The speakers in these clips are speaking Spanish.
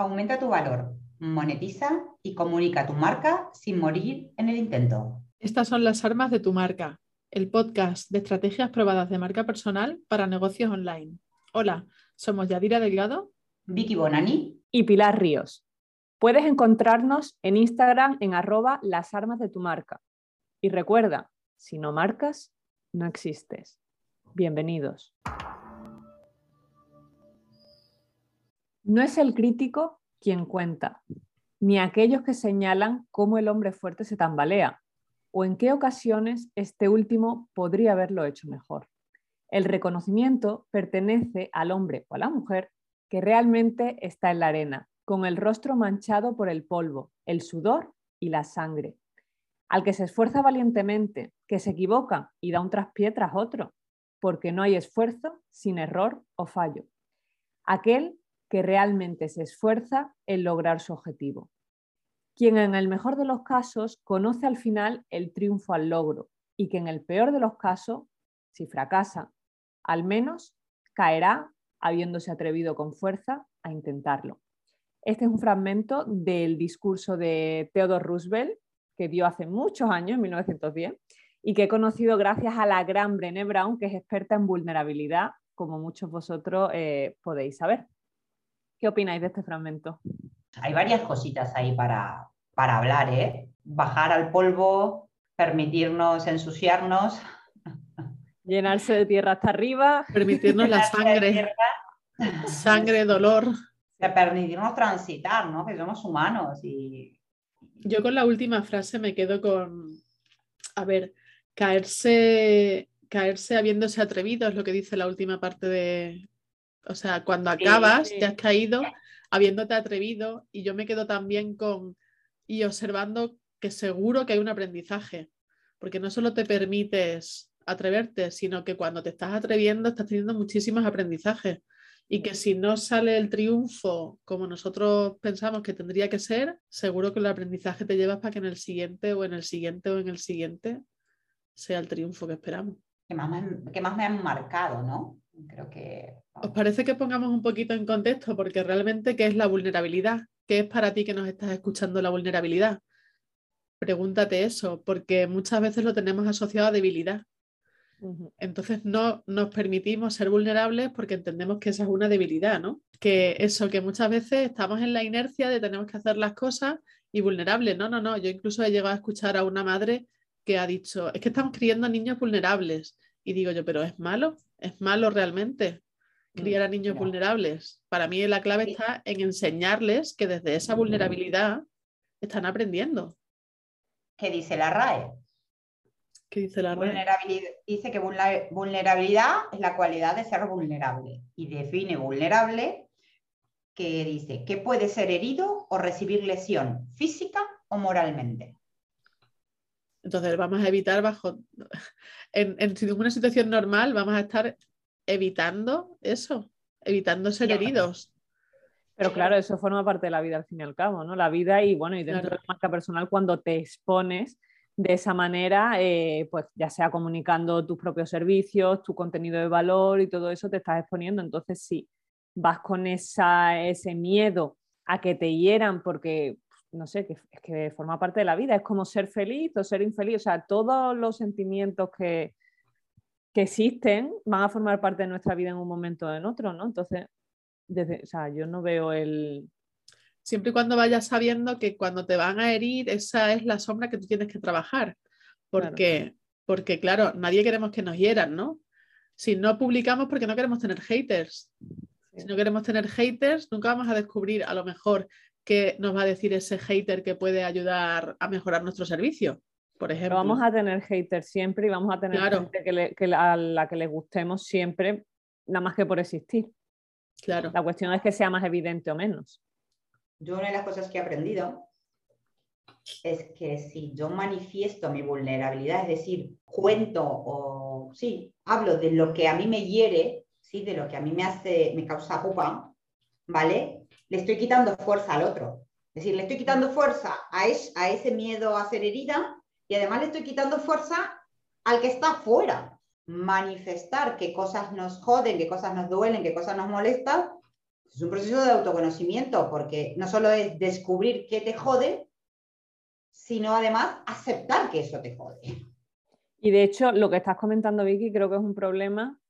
Aumenta tu valor, monetiza y comunica tu marca sin morir en el intento. Estas son las armas de tu marca, el podcast de estrategias probadas de marca personal para negocios online. Hola, somos Yadira Delgado, Vicky Bonani y Pilar Ríos. Puedes encontrarnos en Instagram en arroba las armas de tu marca. Y recuerda, si no marcas, no existes. Bienvenidos. No es el crítico quien cuenta, ni aquellos que señalan cómo el hombre fuerte se tambalea o en qué ocasiones este último podría haberlo hecho mejor. El reconocimiento pertenece al hombre o a la mujer que realmente está en la arena, con el rostro manchado por el polvo, el sudor y la sangre. Al que se esfuerza valientemente, que se equivoca y da un traspié tras otro, porque no hay esfuerzo sin error o fallo. Aquel que realmente se esfuerza en lograr su objetivo. Quien en el mejor de los casos conoce al final el triunfo al logro y que en el peor de los casos, si fracasa, al menos caerá habiéndose atrevido con fuerza a intentarlo. Este es un fragmento del discurso de Theodore Roosevelt que dio hace muchos años, en 1910, y que he conocido gracias a la gran Brené Brown, que es experta en vulnerabilidad, como muchos vosotros eh, podéis saber. ¿Qué opináis de este fragmento? Hay varias cositas ahí para, para hablar, ¿eh? Bajar al polvo, permitirnos ensuciarnos. Llenarse de tierra hasta arriba. Permitirnos la sangre. Sangre, dolor. permitirnos transitar, ¿no? Que somos humanos y... Yo con la última frase me quedo con, a ver, caerse, caerse habiéndose atrevido es lo que dice la última parte de, o sea, cuando acabas, te has caído habiéndote atrevido y yo me quedo también con y observando que seguro que hay un aprendizaje, porque no solo te permites atreverte, sino que cuando te estás atreviendo estás teniendo muchísimos aprendizajes y que si no sale el triunfo como nosotros pensamos que tendría que ser, seguro que el aprendizaje te llevas para que en el siguiente o en el siguiente o en el siguiente sea el triunfo que esperamos. Que más, que más me han marcado, ¿no? Creo que... ¿Os parece que pongamos un poquito en contexto? Porque realmente, ¿qué es la vulnerabilidad? ¿Qué es para ti que nos estás escuchando la vulnerabilidad? Pregúntate eso, porque muchas veces lo tenemos asociado a debilidad. Entonces no nos permitimos ser vulnerables porque entendemos que esa es una debilidad, ¿no? Que eso, que muchas veces estamos en la inercia de tenemos que hacer las cosas y vulnerables. No, no, no. Yo incluso he llegado a escuchar a una madre que ha dicho, es que estamos criando niños vulnerables. Y digo yo, pero es malo, es malo realmente criar a mm, niños vulnerables. Para mí la clave está en enseñarles que desde esa vulnerabilidad están aprendiendo. ¿Qué dice la RAE? ¿Qué dice la RAE? dice que vulnerabilidad es la cualidad de ser vulnerable y define vulnerable que dice que puede ser herido o recibir lesión física o moralmente. Entonces vamos a evitar bajo, en, en, una situación normal vamos a estar evitando eso, evitando ser heridos. Pero claro, eso forma parte de la vida al fin y al cabo, ¿no? La vida y bueno, y dentro de la marca personal cuando te expones de esa manera, eh, pues ya sea comunicando tus propios servicios, tu contenido de valor y todo eso te estás exponiendo. Entonces, si vas con esa, ese miedo a que te hieran porque no sé, que, es que forma parte de la vida, es como ser feliz o ser infeliz, o sea, todos los sentimientos que, que existen van a formar parte de nuestra vida en un momento o en otro, ¿no? Entonces, desde, o sea, yo no veo el... Siempre y cuando vayas sabiendo que cuando te van a herir, esa es la sombra que tú tienes que trabajar, porque, claro. porque claro, nadie queremos que nos hieran, ¿no? Si no publicamos porque no queremos tener haters. Si no queremos tener haters, nunca vamos a descubrir a lo mejor qué nos va a decir ese hater que puede ayudar a mejorar nuestro servicio. Por ejemplo. vamos a tener haters siempre y vamos a tener gente que, a la que le gustemos siempre, nada más que por existir. Claro. La cuestión es que sea más evidente o menos. Yo una de las cosas que he aprendido es que si yo manifiesto mi vulnerabilidad, es decir, cuento o sí, hablo de lo que a mí me hiere, sí, de lo que a mí me hace, me causa pupa, ¿vale? Le estoy quitando fuerza al otro. Es decir, le estoy quitando fuerza a, ese miedo a ser herida y además le estoy quitando fuerza al que está fuera. Manifestar qué cosas nos joden, qué cosas nos duelen, qué cosas nos molestan, Es un proceso de autoconocimiento porque no solo es descubrir qué te jode, sino además aceptar que eso te jode. Y de hecho, lo que estás comentando, Vicky, creo que es un problema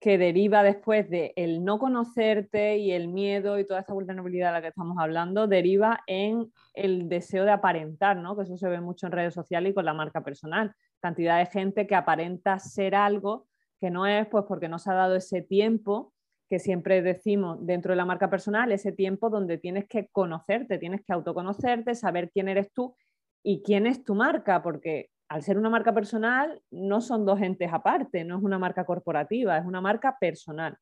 que deriva después de el no conocerte y el miedo y toda esta vulnerabilidad de la que estamos hablando, deriva en el deseo de aparentar, ¿no? que eso se ve mucho en redes sociales y con la marca personal. Cantidad de gente que aparenta ser algo que no es, pues porque no se ha dado ese tiempo que siempre decimos dentro de la marca personal, ese tiempo donde tienes que conocerte, tienes que autoconocerte, saber quién eres tú y quién es tu marca, porque al ser una marca personal, no son dos entes aparte, no es una marca corporativa, es una marca personal.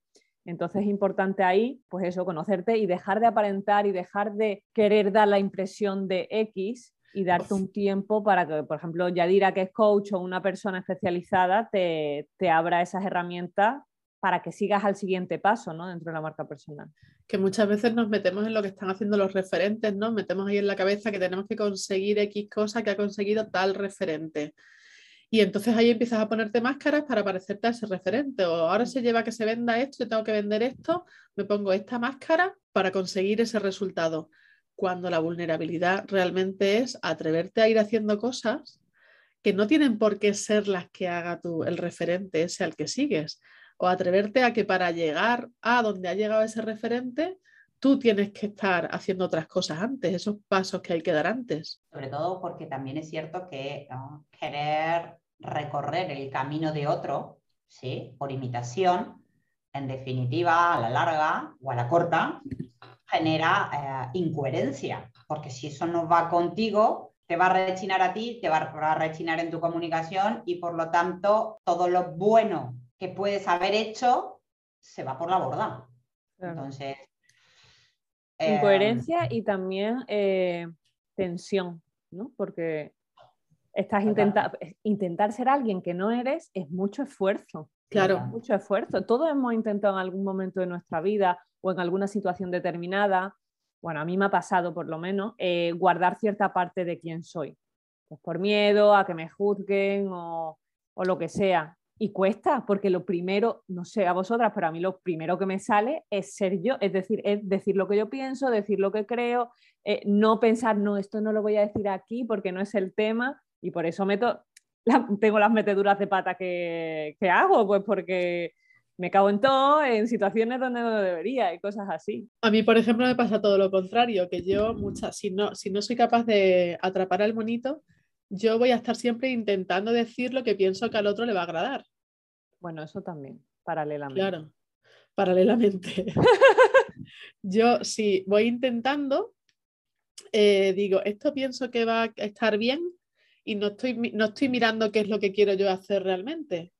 Entonces es importante ahí, pues eso, conocerte y dejar de aparentar y dejar de querer dar la impresión de X y darte un tiempo para que, por ejemplo, Yadira, que es coach o una persona especializada, te, te abra esas herramientas para que sigas al siguiente paso ¿no? dentro de la marca personal. Que muchas veces nos metemos en lo que están haciendo los referentes, ¿no? Metemos ahí en la cabeza que tenemos que conseguir X cosa que ha conseguido tal referente. Y entonces ahí empiezas a ponerte máscaras para parecerte a ese referente. O ahora se lleva que se venda esto, yo tengo que vender esto, me pongo esta máscara para conseguir ese resultado. Cuando la vulnerabilidad realmente es atreverte a ir haciendo cosas que no tienen por qué ser las que haga tú el referente ese al que sigues, o atreverte a que para llegar a donde ha llegado ese referente, tú tienes que estar haciendo otras cosas antes, esos pasos que hay que dar antes. Sobre todo porque también es cierto que querer recorrer el camino de otro, ¿sí? por imitación, en definitiva, a la larga o a la corta, genera eh, incoherencia, porque si eso no va contigo, te va a rechinar a ti, te va a rechinar en tu comunicación y por lo tanto todo lo bueno que puedes haber hecho se va por la borda. Entonces. Incoherencia em, y también eh, tensión, ¿no? Porque estás intentando intentar ser alguien que no eres es mucho esfuerzo. Claro. mucho esfuerzo. Todos hemos intentado en algún momento de nuestra vida o en alguna situación determinada, bueno, a mí me ha pasado por lo menos, eh, guardar cierta parte de quién soy. Pues por miedo a que me juzguen o, o lo que sea y cuesta, porque lo primero, no sé a vosotras, pero a mí lo primero que me sale es ser yo, es decir, es decir lo que yo pienso, decir lo que creo, eh, no pensar, no, esto no lo voy a decir aquí porque no es el tema y por eso meto, tengo las meteduras de pata que, que, hago, pues porque me cago en todo, en situaciones donde no debería y cosas así. A mí, por ejemplo, me pasa todo lo contrario, que yo muchas, si no, si no soy capaz de atrapar al monito, yo voy a estar siempre intentando decir lo que pienso que al otro le va a agradar. Bueno, eso también, paralelamente. Claro, paralelamente. yo sí voy intentando, eh, digo, esto pienso que va a estar bien y no estoy, no estoy mirando qué es lo que quiero yo hacer realmente.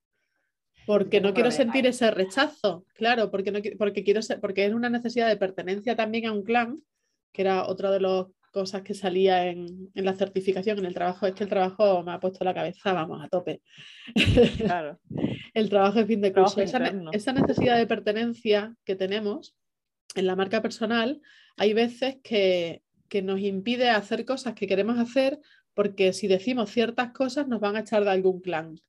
Porque no quiero sentir ese rechazo, claro, porque, no, porque, quiero ser, porque es una necesidad de pertenencia también a un clan, que era otro de los cosas que salía en, la certificación, en el trabajo, es que el trabajo me ha puesto la cabeza, vamos, a tope. Claro. el trabajo de fin de curso. Esa, esa, necesidad de pertenencia que tenemos en la marca personal, hay veces que, que nos impide hacer cosas que queremos hacer porque si decimos ciertas cosas nos van a echar de algún clan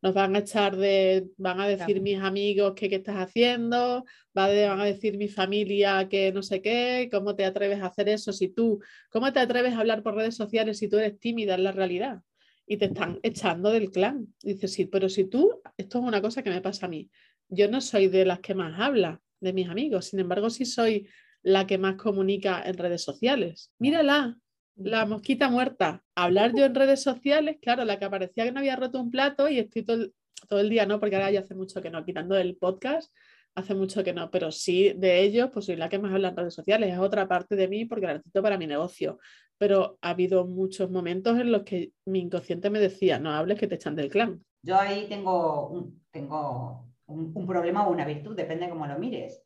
nos van a echar de, van a decir mis amigos que qué estás haciendo, van a decir mi familia que no sé qué, cómo te atreves a hacer eso si tú, cómo te atreves a hablar por redes sociales si tú eres tímida en la realidad y te están echando del clan. Dices, sí, pero si tú, esto es una cosa que me pasa a mí, yo no soy de las que más habla de mis amigos, sin embargo sí soy la que más comunica en redes sociales. Mírala, la mosquita muerta. Hablar yo en redes sociales, claro, la que aparecía que no había roto un plato y estoy todo el, día, ¿no? Porque ahora ya hace mucho que no, quitando el podcast, hace mucho que no, pero sí de ellos, pues soy la que más habla en redes sociales, es otra parte de mí porque la necesito para mi negocio. Pero ha habido muchos momentos en los que mi inconsciente me decía, no hables que te echan del clan. Yo ahí tengo un, tengo un problema o una virtud, depende cómo lo mires.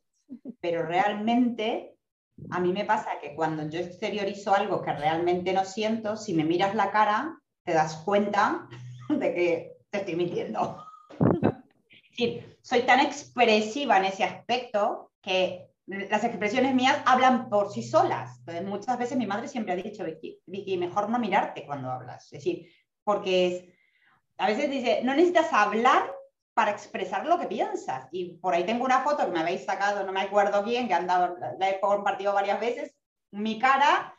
Pero realmente a mí me pasa que cuando yo exteriorizo algo que realmente no siento, si me miras la cara, te das cuenta de que te estoy mintiendo. Es decir, soy tan expresiva en ese aspecto que las expresiones mías hablan por sí solas. Entonces, muchas veces mi madre siempre ha dicho, Vicky, mejor no mirarte cuando hablas. Es decir, porque a veces dice, no necesitas hablar para expresar lo que piensas. Y por ahí tengo una foto que me habéis sacado, no me acuerdo bien, que han dado, la he compartido varias veces, mi cara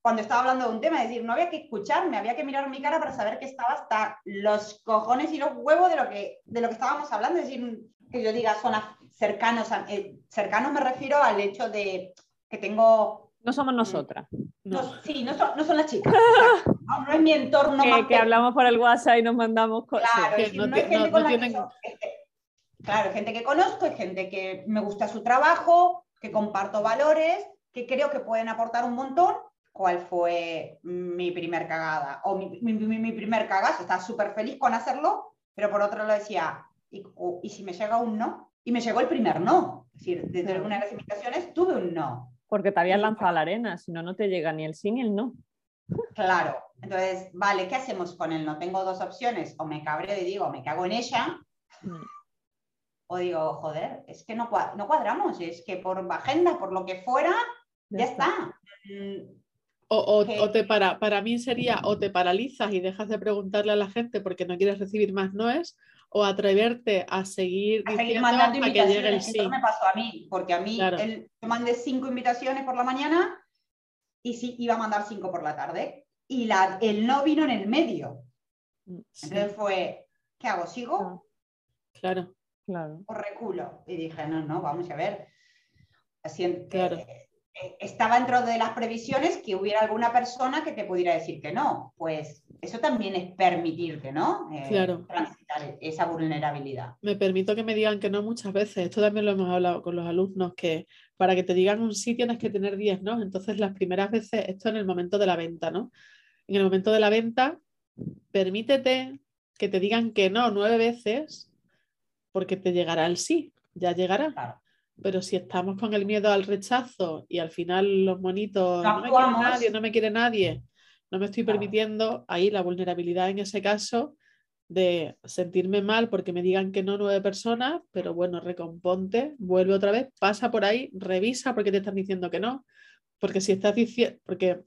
cuando estaba hablando de un tema, es decir, no había que escucharme, había que mirar mi cara para saber que estaba hasta los cojones y los huevos de lo que, de lo que estábamos hablando, es decir, que yo diga son cercanos, eh, cercanos me refiero al hecho de que tengo... No somos nosotras. No. sí, no son, no son, las chicas. no, es mi entorno. Que, que hablamos por el WhatsApp y nos mandamos cosas. Claro, no, hay gente con la que Claro, gente que conozco, hay gente que me gusta su trabajo, que comparto valores, que creo que pueden aportar un montón cuál fue mi primer cagada o mi, mi, primer cagazo. Estaba súper feliz con hacerlo, pero por otro lado decía, ¿y, ¿y, si me llega un no? Y me llegó el primer no. Es decir, desde alguna de las invitaciones tuve un no. Porque te habías lanzado a la arena, si no, no te llega ni el sí ni el no. Claro, entonces, vale, ¿qué hacemos con el no? Tengo dos opciones, o me cabreo y digo, me cago en ella, mm. o digo, joder, es que no, no cuadramos, es que por agenda, por lo que fuera, ya, está. Mm, o, te para, para mí sería o te paralizas y dejas de preguntarle a la gente porque no quieres recibir más noes, o atreverte a seguir, a seguir mandando que llegue el sí. Eso me pasó a mí, porque a mí él, yo mandé cinco invitaciones por la mañana y sí iba a mandar cinco por la tarde. Y la, el no vino en el medio. Mm, Entonces fue, ¿qué hago? ¿Sigo? Claro, claro. O reculo. Y dije, no, no, vamos a ver. Así, claro. Eh, estaba dentro de las previsiones que hubiera alguna persona que te pudiera decir que no. Pues eso también es permitirte, ¿no? Eh, claro. Transitar esa vulnerabilidad. Me permito que me digan que no muchas veces. Esto también lo hemos hablado con los alumnos, que para que te digan un sí tienes que tener 10, ¿no? Entonces las primeras veces, esto en el momento de la venta, ¿no? En el momento de la venta, permítete que te digan que no nueve veces porque te llegará el sí, ya llegará. Claro. Pero si estamos con el miedo al rechazo y al final los monitos, no, me quiere nadie, no me quiere nadie, no me estoy permitiendo, ahí la vulnerabilidad en ese caso de sentirme mal porque me digan que no nueve personas, pero bueno, recomponte, vuelve otra vez, pasa por ahí, revisa porque te están diciendo que no, porque si estás diciendo, porque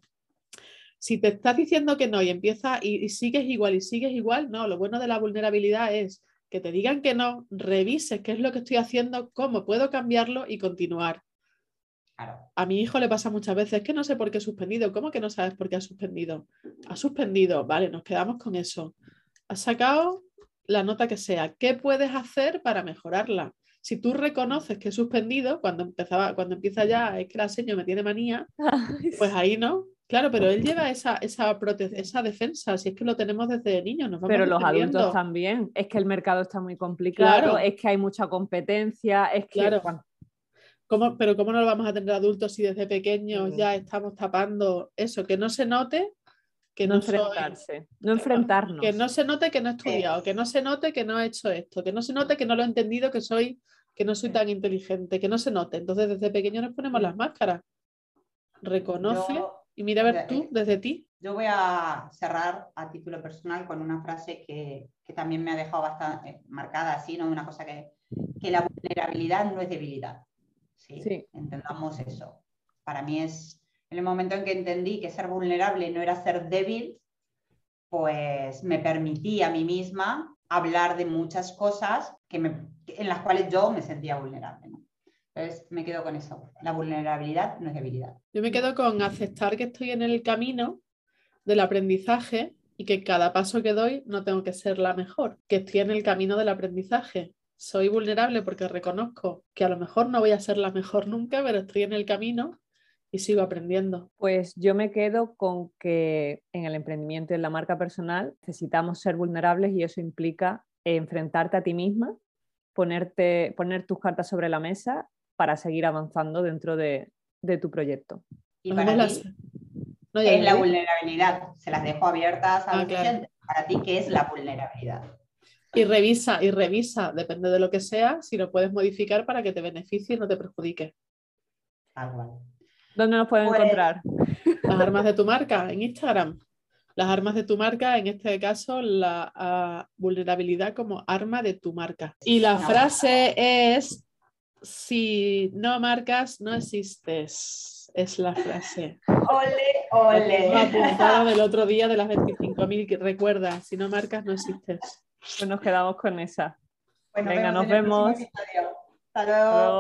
si te estás diciendo que no y empieza y, sigues igual y sigues igual, no, lo bueno de la vulnerabilidad es que te digan que no, revises qué es lo que estoy haciendo, cómo puedo cambiarlo y continuar. A mi hijo le pasa muchas veces que no sé por qué he suspendido. ¿Cómo que no sabes por qué ha suspendido? Ha suspendido, vale, nos quedamos con eso. Has sacado la nota que sea. ¿Qué puedes hacer para mejorarla? Si tú reconoces que he suspendido, cuando empezaba, cuando empieza ya, es que la seño me tiene manía, pues ahí no, Claro, pero él lleva esa, esa, esa defensa, si es que lo tenemos desde niño. Nos pero los adultos también, es que el mercado está muy complicado, es que hay mucha competencia, es que... Claro. ¿Cómo, pero ¿cómo no lo vamos a tener adultos si desde pequeños ya estamos tapando eso? Que no se note que no, enfrentarse, no enfrentarnos. Que no se note que no he estudiado, que no se note que no he hecho esto, que no se note que no lo he entendido, que soy, que no soy tan inteligente, que no se note. Entonces desde pequeños nos ponemos las máscaras. Reconoce. Y mira a ver tú, desde ti. Yo voy a cerrar a título personal con una frase que, que también me ha dejado bastante eh, marcada así, ¿no? Una cosa que, que la vulnerabilidad no es debilidad. ¿sí? ¿sí? Entendamos eso. Para mí es, en el momento en que entendí que ser vulnerable no era ser débil, pues me permití a mí misma hablar de muchas cosas que me, en las cuales yo me sentía vulnerable. ¿no? Entonces me quedo con eso. La vulnerabilidad no es debilidad. Yo me quedo con aceptar que estoy en el camino del aprendizaje y que cada paso que doy no tengo que ser la mejor, que estoy en el camino del aprendizaje. Soy vulnerable porque reconozco que a lo mejor no voy a ser la mejor nunca, pero estoy en el camino y sigo aprendiendo. Pues yo me quedo con que en el emprendimiento y en la marca personal necesitamos ser vulnerables y eso implica enfrentarte a ti misma, ponerte, poner tus cartas sobre la mesa para seguir avanzando dentro de, tu proyecto. Y para ti, es la vulnerabilidad? Se las dejo abiertas a ah, Para ti, ¿qué es la vulnerabilidad? Y revisa, y revisa, depende de lo que sea, si lo puedes modificar para que te beneficie y no te perjudique. ¿Dónde nos pueden pues encontrar? Las armas de tu marca en Instagram. Las armas de tu marca, en este caso, la ah, vulnerabilidad como arma de tu marca. Y la frase es si no marcas, no existes. Es la frase. Ole, ole. apuntado del otro día de las 25.000 que recuerda, si no marcas, no existes. Pues nos quedamos con esa. Venga, nos vemos. episodio. Hasta luego.